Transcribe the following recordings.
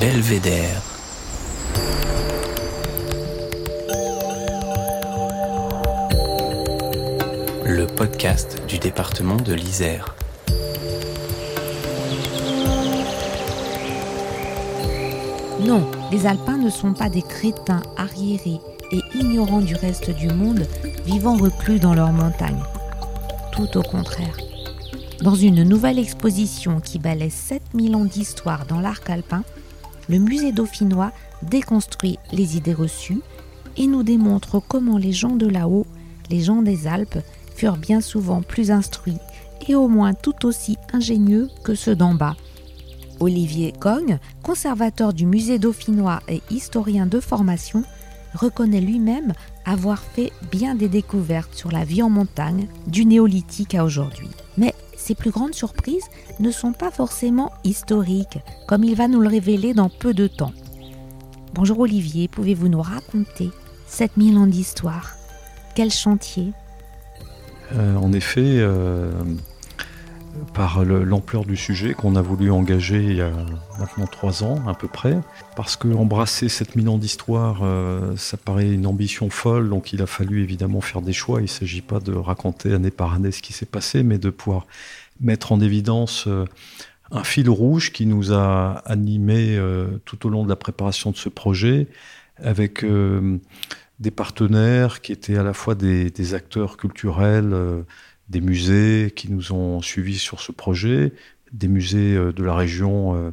Belvédère. Le podcast du département de l'Isère. Non, les Alpins ne sont pas des crétins arriérés et ignorants du reste du monde, vivant reclus dans leurs montagnes. Tout au contraire. Dans une nouvelle exposition qui balaie 7000 ans d'histoire dans l'arc alpin, le musée dauphinois déconstruit les idées reçues et nous démontre comment les gens de là-haut, les gens des Alpes, furent bien souvent plus instruits et au moins tout aussi ingénieux que ceux d'en bas. Olivier Cogne, conservateur du musée dauphinois et historien de formation, reconnaît lui-même avoir fait bien des découvertes sur la vie en montagne du néolithique à aujourd'hui. Mais ces plus grandes surprises ne sont pas forcément historiques, comme il va nous le révéler dans peu de temps. Bonjour Olivier, pouvez-vous nous raconter 7000 ans d'histoire? Quel chantier? Euh, En effet, euh, par l'ampleur du sujet qu'on a voulu engager il y a maintenant trois ans à peu près, parce que embrasser 7000 ans d'histoire, euh, ça paraît une ambition folle, donc il a fallu évidemment faire des choix. Il ne s'agit pas de raconter année par année ce qui s'est passé, mais de pouvoir mettre en évidence euh, un fil rouge qui nous a animés euh, tout au long de la préparation de ce projet, avec des partenaires qui étaient à la fois des, des acteurs culturels des musées qui nous ont suivis sur ce projet, des musées euh, de la région euh,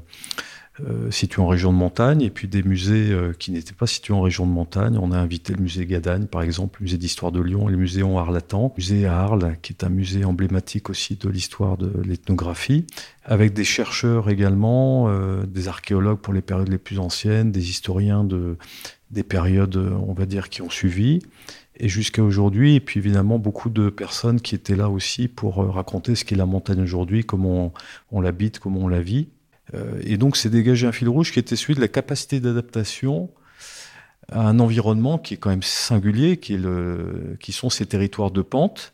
euh, situés en région de montagne, et puis des musées qui n'étaient pas situés en région de montagne. On a invité le musée Gadagne, par exemple, le musée d'histoire de Lyon et le musée en Arlatan, le musée à Arles, qui est un musée emblématique aussi de l'histoire de l'ethnographie, avec des chercheurs également, des archéologues pour les périodes les plus anciennes, des historiens de, des périodes, on va dire, qui ont suivi et jusqu'à aujourd'hui. Et puis évidemment, beaucoup de personnes qui étaient là aussi pour euh, raconter ce qu'est la montagne aujourd'hui, comment on, l'habite, comment on la vit. Euh, et donc, c'est dégagé un fil rouge qui était celui de la capacité d'adaptation à un environnement qui est quand même singulier, qui, le, qui sont ces territoires de pente.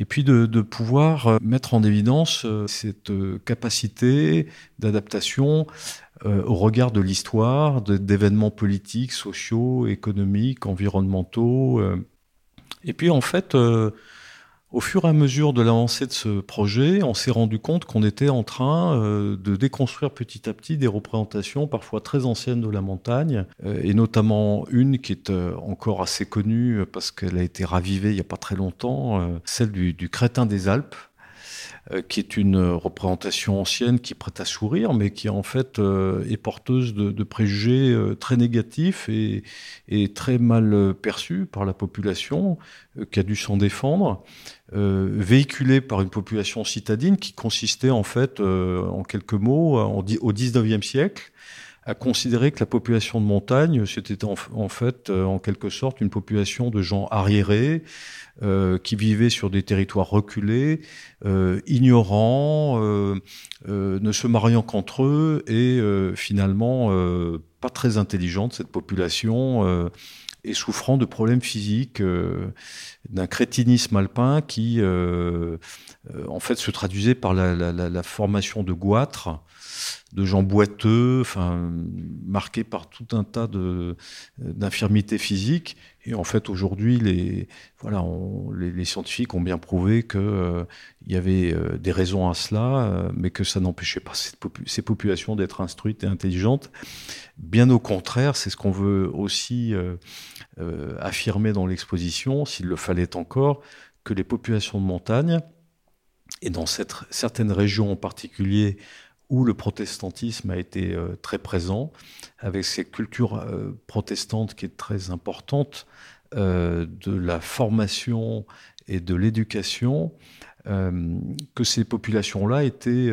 Et puis de, de pouvoir euh, mettre en évidence cette capacité d'adaptation euh, au regard de l'histoire, d'événements politiques, sociaux, économiques, environnementaux. Euh. Et puis en fait, euh, au fur et à mesure de l'avancée de ce projet, on s'est rendu compte qu'on était en train de déconstruire petit à petit des représentations parfois très anciennes de la montagne, et notamment une qui est encore assez connue parce qu'elle a été ravivée il n'y a pas très longtemps, celle du, du crétin des Alpes, qui est une représentation ancienne qui prête à sourire, mais qui en fait euh, est porteuse de, préjugés euh, très négatifs et, très mal perçus par la population, qui a dû s'en défendre, véhiculée par une population citadine qui consistait en fait, en quelques mots, au 19e siècle, à considérer que la population de montagne, c'était en, fait, en quelque sorte, une population de gens arriérés, euh, qui vivaient sur des territoires reculés, euh, ignorants, euh, ne se mariant qu'entre eux et finalement pas très intelligente cette population et souffrant de problèmes physiques, d'un crétinisme alpin qui en fait se traduisait par la, la, la formation de goitres de gens boiteux, enfin marqués par tout un tas d'infirmités physiques. Et en fait, aujourd'hui, les voilà, les, scientifiques ont bien prouvé que euh, y avait euh, des raisons à cela, euh, mais que ça n'empêchait pas ces populations d'être instruites et intelligentes. Bien au contraire, c'est ce qu'on veut aussi affirmer dans l'exposition, s'il le fallait encore, que les populations de montagne et dans certaines régions en particulier où le protestantisme a été euh, très présent, avec cette culture euh, protestante qui est très importante euh, de la formation et de l'éducation, que ces populations-là étaient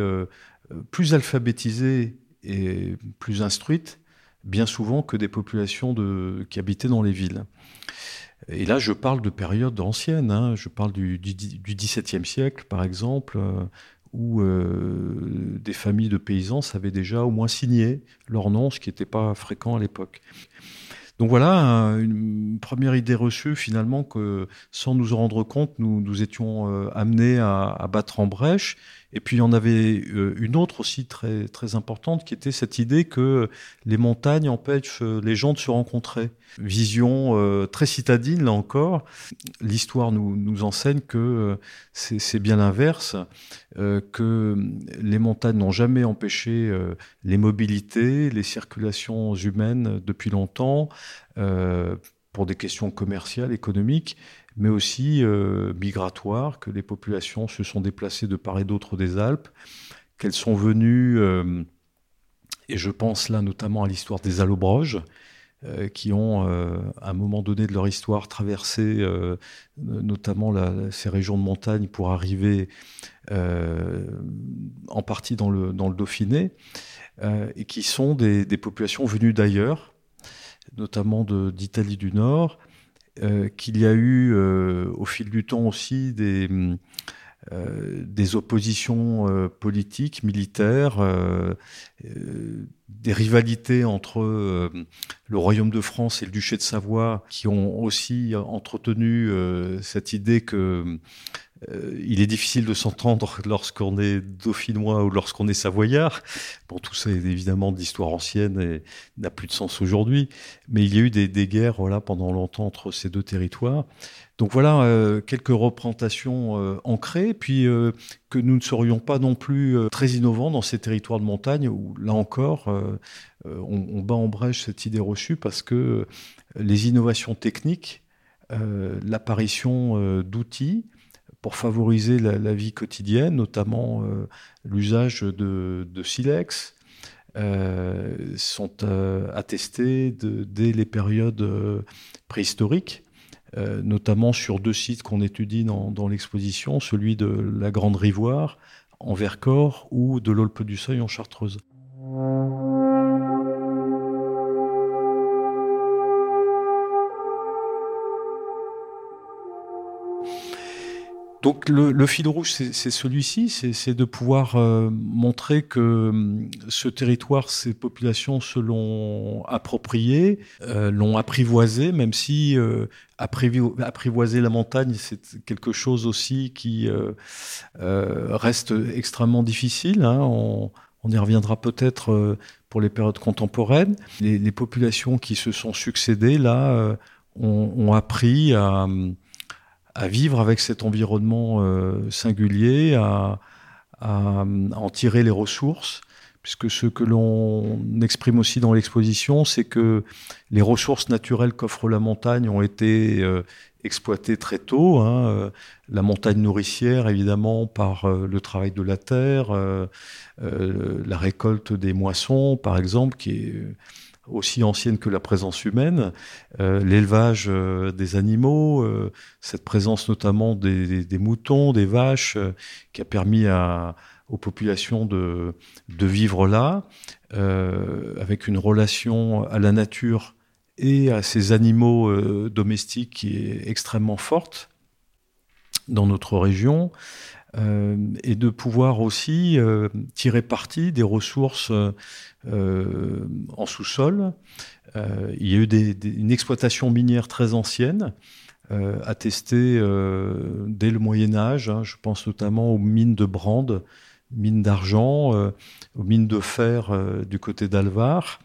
plus alphabétisées et plus instruites, bien souvent que des populations qui habitaient dans les villes. Et là, je parle de périodes anciennes. Hein. Je parle du, XVIIe siècle, par exemple, où euh, des familles de paysans savaient déjà au moins signer leur nom, ce qui n'était pas fréquent à l'époque. Donc voilà, une première idée reçue finalement que sans nous en rendre compte, nous, étions euh, amenés à, battre en brèche. Et puis il y en avait euh, une autre aussi très, très importante qui était cette idée que les montagnes empêchent les gens de se rencontrer. Vision euh, très citadine là encore. L'histoire nous, enseigne que c'est bien l'inverse, que les montagnes n'ont jamais empêché les mobilités, les circulations humaines depuis longtemps. Euh, pour des questions commerciales, économiques, mais aussi euh, migratoires, que les populations se sont déplacées de part et d'autre des Alpes, qu'elles sont venues, euh, et je pense là notamment à l'histoire des Allobroges, euh, qui ont, à un moment donné de leur histoire, traversé notamment ces régions de montagne pour arriver en partie dans le, dans le Dauphiné, et qui sont des populations venues d'ailleurs, notamment d'Italie du Nord, euh, qu'il y a eu euh, au fil du temps aussi des, euh, oppositions politiques, militaires, des rivalités entre le Royaume de France et le Duché de Savoie, qui ont aussi entretenu cette idée que euh, il est difficile de s'entendre lorsqu'on est dauphinois ou lorsqu'on est savoyard. Bon, tout ça est évidemment d'histoire ancienne et n'a plus de sens aujourd'hui. Mais il y a eu des, guerres voilà, pendant longtemps entre ces deux territoires. Donc voilà euh, quelques représentations euh, ancrées, puis que nous ne serions pas non plus très innovants dans ces territoires de montagne où là encore on, bat en brèche cette idée reçue parce que les innovations techniques, l'apparition d'outils, pour favoriser la, vie quotidienne, notamment euh, l'usage de, silex, euh, sont euh, attestés dès les périodes préhistoriques, notamment sur deux sites qu'on étudie dans, l'exposition, celui de la Grande Rivoire en Vercors ou de l'Olpe du Seuil en Chartreuse. Donc le, le, fil rouge, c'est celui-ci, c'est de pouvoir euh, montrer que euh, ce territoire, ces populations se l'ont approprié, euh, l'ont apprivoisé, même si euh, apprivoiser la montagne, c'est quelque chose aussi qui euh, reste extrêmement difficile. Hein. On, on, y reviendra peut-être pour les périodes contemporaines. Les, les, populations qui se sont succédées, là, ont, ont appris à à vivre avec cet environnement euh, singulier, à, à, à, en tirer les ressources, puisque ce que l'on exprime aussi dans l'exposition, c'est que les ressources naturelles qu'offre la montagne ont été euh, exploitées très tôt. Hein, euh, la montagne nourricière, évidemment, par le travail de la terre, la récolte des moissons, par exemple, qui est aussi ancienne que la présence humaine, euh, l'élevage euh, des animaux, euh, cette présence notamment des, moutons, des vaches, qui a permis aux populations de, vivre là, avec une relation à la nature et à ces animaux domestiques qui est extrêmement forte dans notre région euh, et de pouvoir aussi euh, tirer parti des ressources euh, en sous-sol. Il y a eu une exploitation minière très ancienne, attestée dès le Moyen Âge. Hein, je pense notamment aux mines de Brande, mines d'argent, aux mines de fer du côté d'Alvar.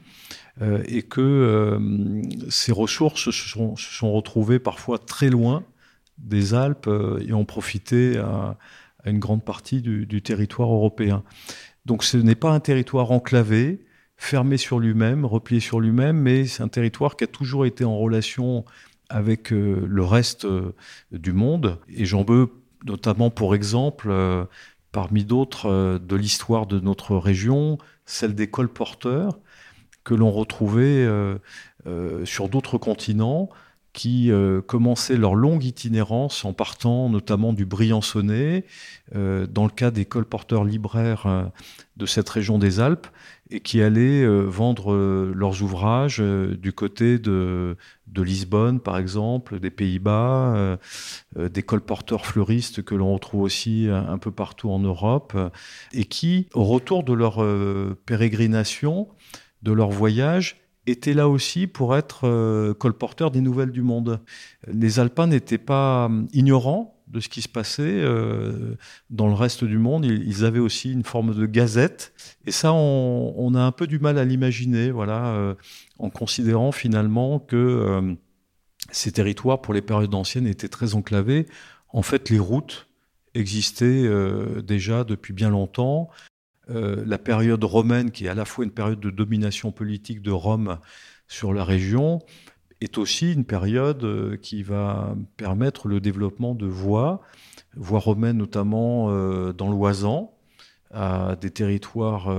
et que ces ressources se sont, se sont retrouvées parfois très loin des Alpes et ont profité à, à une grande partie du, territoire européen. Donc ce n'est pas un territoire enclavé, fermé sur lui-même, replié sur lui-même, mais c'est un territoire qui a toujours été en relation avec euh, le reste euh, du monde. Et j'en veux notamment pour exemple, euh, parmi d'autres, de l'histoire de notre région, celle des colporteurs que l'on retrouvait sur d'autres continents, qui euh, commençaient leur longue itinérance en partant notamment du Briançonnais, euh, dans le cas des colporteurs libraires euh, de cette région des Alpes, et qui allaient vendre leurs ouvrages du côté de, Lisbonne, par exemple, des Pays-Bas, des colporteurs fleuristes que l'on retrouve aussi un, peu partout en Europe, et qui, au retour de leur pérégrination, de leur voyage, était là aussi pour être euh, colporteur des nouvelles du monde. Les Alpins n'étaient pas euh, ignorants de ce qui se passait euh, dans le reste du monde. Ils, avaient aussi une forme de gazette. Et ça, on, a un peu du mal à l'imaginer, voilà, en considérant finalement que ces territoires, pour les périodes anciennes, étaient très enclavés. En fait, les routes existaient déjà depuis bien longtemps. Euh, la période romaine, qui est à la fois une période de domination politique de Rome sur la région, est aussi une période euh, qui va permettre le développement de voies, voies romaines notamment euh, dans l'Oisan, des territoires,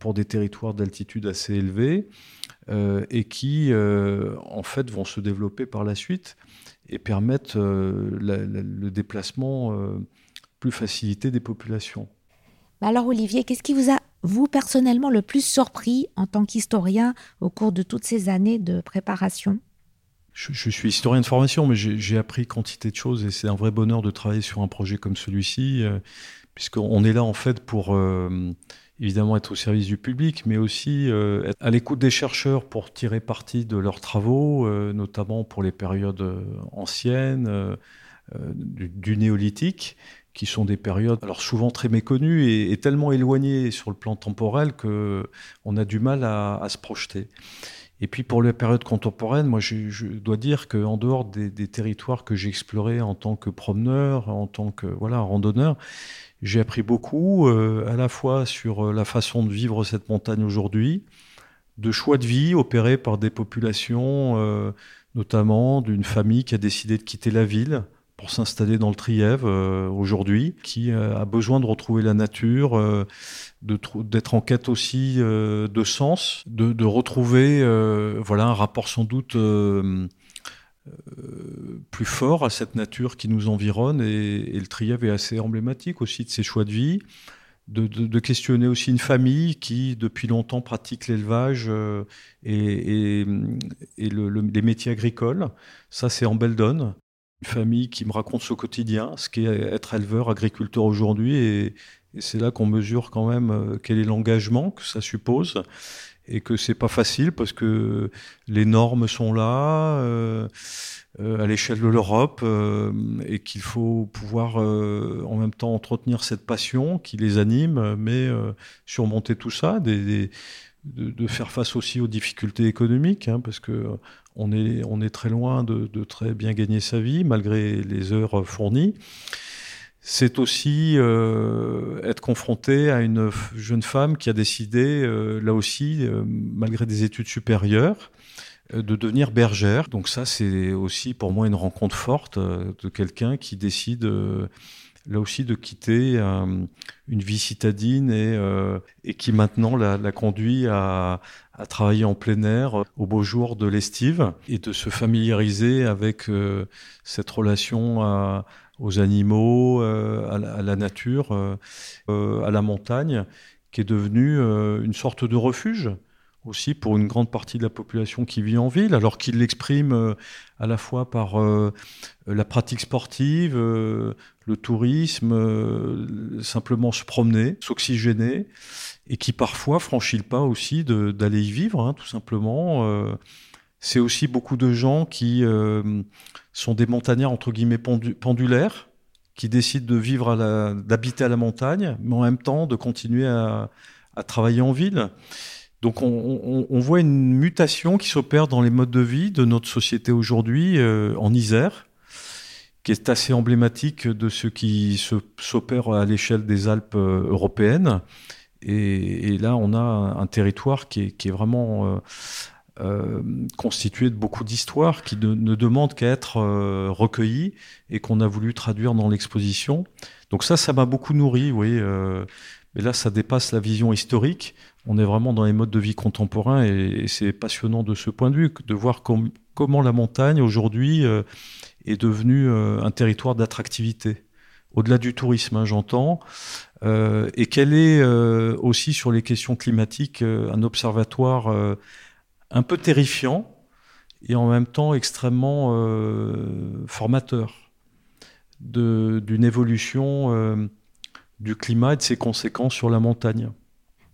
pour des territoires d'altitude assez élevée, et qui en fait vont se développer par la suite et permettent le déplacement plus facilité des populations. Bah alors Olivier, qu'est-ce qui vous a, vous personnellement, le plus surpris en tant qu'historien au cours de toutes ces années de préparation? Je, suis historien de formation, mais j'ai appris quantité de choses et c'est un vrai bonheur de travailler sur un projet comme celui-ci, euh, puisqu'on est là en fait pour euh, évidemment être au service du public, mais aussi euh, être à l'écoute des chercheurs pour tirer parti de leurs travaux, notamment pour les périodes anciennes, du, néolithique, qui sont des périodes alors souvent très méconnues et, tellement éloignées sur le plan temporel que on a du mal à, se projeter. Et puis pour les périodes contemporaines, moi je, dois dire qu'en dehors des, territoires que j'ai explorés en tant que promeneur, en tant que voilà randonneur, j'ai appris beaucoup euh, à la fois sur euh, la façon de vivre cette montagne aujourd'hui, de choix de vie opérés par des populations, euh, notamment d'une famille qui a décidé de quitter la ville pour s'installer dans le Trièvre euh, aujourd'hui, qui euh, a besoin de retrouver la nature, euh, d'être en quête aussi de sens, de, retrouver voilà un rapport sans doute plus fort à cette nature qui nous environne et, le Trièvre est assez emblématique aussi de ses choix de vie. De, questionner aussi une famille qui, depuis longtemps, pratique l'élevage et, les métiers agricoles. Ça, c'est en Beldon une famille qui me raconte ce quotidien, ce qu'est être éleveur, agriculteur aujourd'hui. Et, c'est là qu'on mesure quand même euh, quel est l'engagement que ça suppose et que c'est pas facile parce que les normes sont là euh, euh, à l'échelle de l'Europe et qu'il faut pouvoir en même temps entretenir cette passion qui les anime, mais surmonter tout ça, des, de, faire face aussi aux difficultés économiques, hein, parce que euh, on est, très loin de, très bien gagner sa vie malgré les heures fournies. C'est aussi euh, être confronté à une jeune femme qui a décidé, euh, là aussi, malgré des études supérieures, de devenir bergère. Donc ça, c'est aussi pour moi une rencontre forte de quelqu'un qui décide là aussi de quitter euh, une vie citadine et, euh, et qui maintenant la, conduit à, travailler en plein air au beau jour de l'estive et de se familiariser avec euh, cette relation aux animaux, à la, nature, à la montagne, qui est devenue une sorte de refuge aussi pour une grande partie de la population qui vit en ville, alors qu'il l'exprime euh, à la fois par euh, la pratique sportive, euh, le tourisme, simplement se promener, s'oxygéner, et qui parfois franchit le pas aussi d'aller y vivre, hein, tout simplement. C'est aussi beaucoup de gens qui sont des montagnards entre guillemets pendulaires, qui décident de vivre, d'habiter à la montagne, mais en même temps de continuer à, à travailler en ville. Donc on, voit une mutation qui s'opère dans les modes de vie de notre société aujourd'hui euh, en Isère, qui est assez emblématique de ce qui s'opère à l'échelle des Alpes euh, européennes. Et, là, on a un, territoire qui est, vraiment euh, constitué de beaucoup d'histoires qui ne, demandent qu'à être recueillies et qu'on a voulu traduire dans l'exposition. Donc ça, ça m'a beaucoup nourri, oui. Mais là, ça dépasse la vision historique on est vraiment dans les modes de vie contemporains et, c'est passionnant de ce point de vue, de voir comment la montagne aujourd'hui euh, est devenue euh, un territoire d'attractivité. Au-delà du tourisme, hein, j'entends, euh, et qu'elle est aussi sur les questions climatiques un observatoire un peu terrifiant et en même temps extrêmement formateur d'une évolution du climat et de ses conséquences sur la montagne.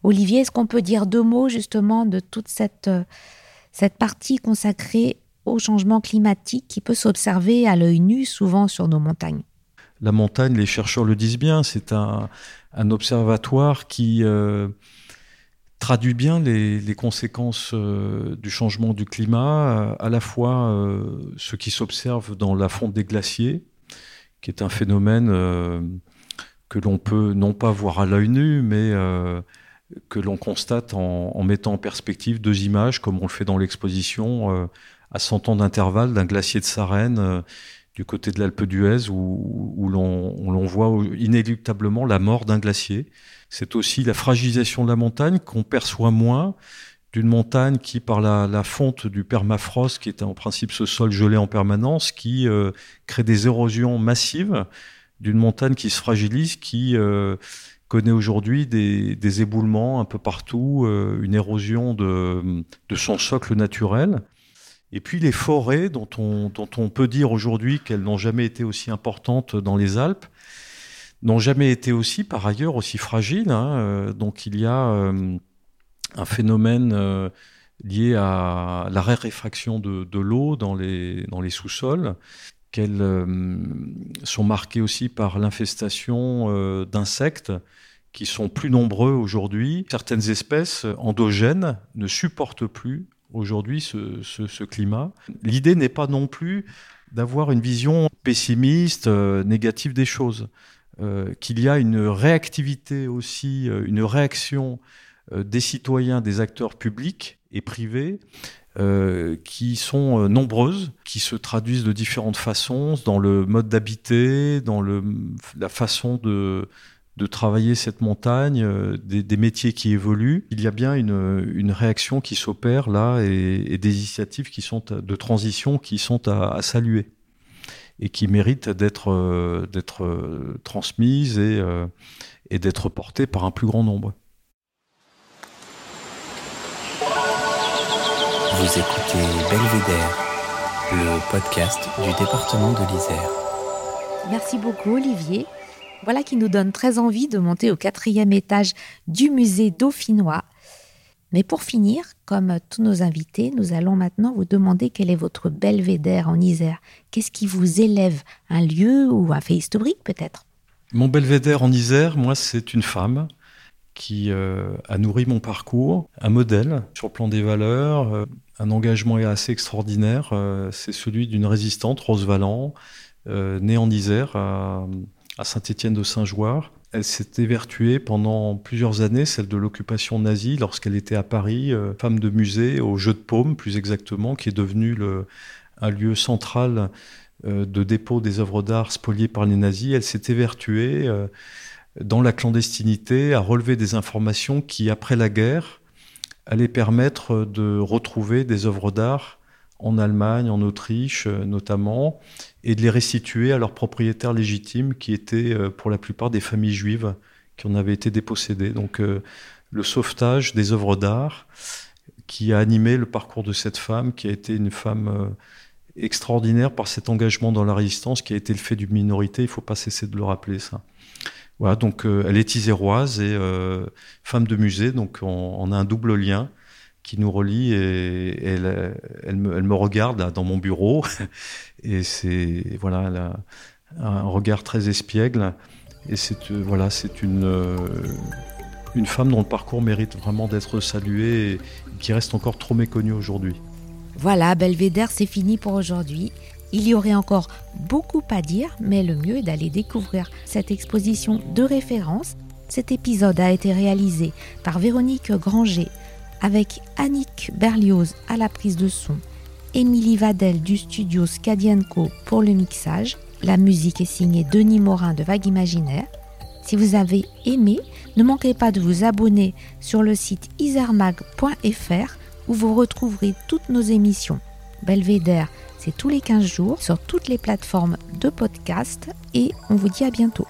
Olivier, est-ce qu'on peut dire deux mots justement de toute cette, euh, cette partie consacrée au changement climatique qui peut s'observer à l'œil nu souvent sur nos montagnes? La montagne, les chercheurs le disent bien, c'est un, observatoire qui euh, traduit bien les, conséquences euh, du changement du climat, à la fois euh, ce qui s'observe dans la fonte des glaciers, qui est un phénomène que l'on peut non pas voir à l'œil nu, mais que l'on constate en, mettant en perspective deux images, comme on le fait dans l'exposition à 100 ans d'intervalle d'un glacier de Sarenne euh, du côté de l'Alpe d'Huez où, où l'on voit inéluctablement la mort d'un glacier. C'est aussi la fragilisation de la montagne qu'on perçoit moins d'une montagne qui, par la, fonte du permafrost, qui est en principe ce sol gelé en permanence, qui euh, crée des érosions massives, d'une montagne qui se fragilise, qui euh, connaît aujourd'hui des, éboulements un peu partout, une érosion de, son socle naturel. Et puis les forêts, dont on, peut dire aujourd'hui qu'elles n'ont jamais été aussi importantes dans les Alpes, n'ont jamais été aussi, par ailleurs, aussi fragiles. Hein. Euh, donc il y a euh, un phénomène euh, lié à la raréfaction de, l'eau dans les sous-sols, qu'elles sont marquées aussi par l'infestation d'insectes qui sont plus nombreux aujourd'hui. Certaines espèces endogènes ne supportent plus aujourd'hui ce, climat. L'idée n'est pas non plus d'avoir une vision pessimiste, euh, négative des choses. Euh, qu'il y a une réactivité aussi, euh, une réaction des citoyens, des acteurs publics et privés qui sont nombreuses, qui se traduisent de différentes façons dans le mode d'habiter, dans le, la façon de, de travailler cette montagne, euh, des, métiers qui évoluent, il y a bien une, réaction qui s'opère là et, des initiatives qui sont de transition qui sont à, saluer et qui méritent d'être euh, euh, transmises et, et d'être portées par un plus grand nombre. Vous écoutez Belvédère, le podcast du département de l'Isère. Merci beaucoup Olivier. Voilà qui nous donne très envie de monter au quatrième étage du musée dauphinois. Mais pour finir, comme tous nos invités, nous allons maintenant vous demander quel est votre belvédère en Isère. Qu'est-ce qui vous élève? Un lieu ou un fait historique peut-être? Mon belvédère en Isère, moi, c'est une femme qui euh, a nourri mon parcours, un modèle sur le plan des valeurs, euh, un engagement assez extraordinaire. Euh, c'est celui d'une résistante, Rose Valland, née en Isère, à Saint-Étienne de Saint-Jouard. Elle s'est évertuée pendant plusieurs années, celle de l'occupation nazie, lorsqu'elle était à Paris, femme de musée, au Jeu de Paume plus exactement, qui est devenu un lieu central de dépôt des œuvres d'art spoliées par les nazis. Elle s'est évertuée dans la clandestinité à relever des informations qui, après la guerre, allaient permettre de retrouver des œuvres d'art en Allemagne, en Autriche notamment, et de les restituer à leurs propriétaires légitimes, qui étaient euh, pour la plupart des familles juives qui en avaient été dépossédées. Donc euh, le sauvetage des œuvres d'art qui a animé le parcours de cette femme, qui a été une femme euh, extraordinaire par cet engagement dans la résistance, qui a été le fait d'une minorité, il ne faut pas cesser de le rappeler ça. Voilà, donc elle est iséroise et femme de musée, donc on, a un double lien qui nous relie et, elle, elle, me, elle, regarde dans mon bureau et c'est voilà un regard très espiègle et c'est euh, voilà c'est une euh, une femme dont le parcours mérite vraiment d'être salué et qui reste encore trop méconnue aujourd'hui. Voilà, Belvédère, c'est fini pour aujourd'hui. Il y aurait encore beaucoup à dire, mais le mieux est d'aller découvrir cette exposition de référence. Cet épisode a été réalisé par Véronique Granger avec Annick Berlioz à la prise de son Émilie Vadel du studio Scadienco pour le mixage. La musique est signée Denis Morin de Vague Imaginaire. Si vous avez aimé, ne manquez pas de vous abonner sur le site isermag.fr où vous retrouverez toutes nos émissions. Belvédère, c'est tous les 15 jours sur toutes les plateformes de podcast et on vous dit à bientôt.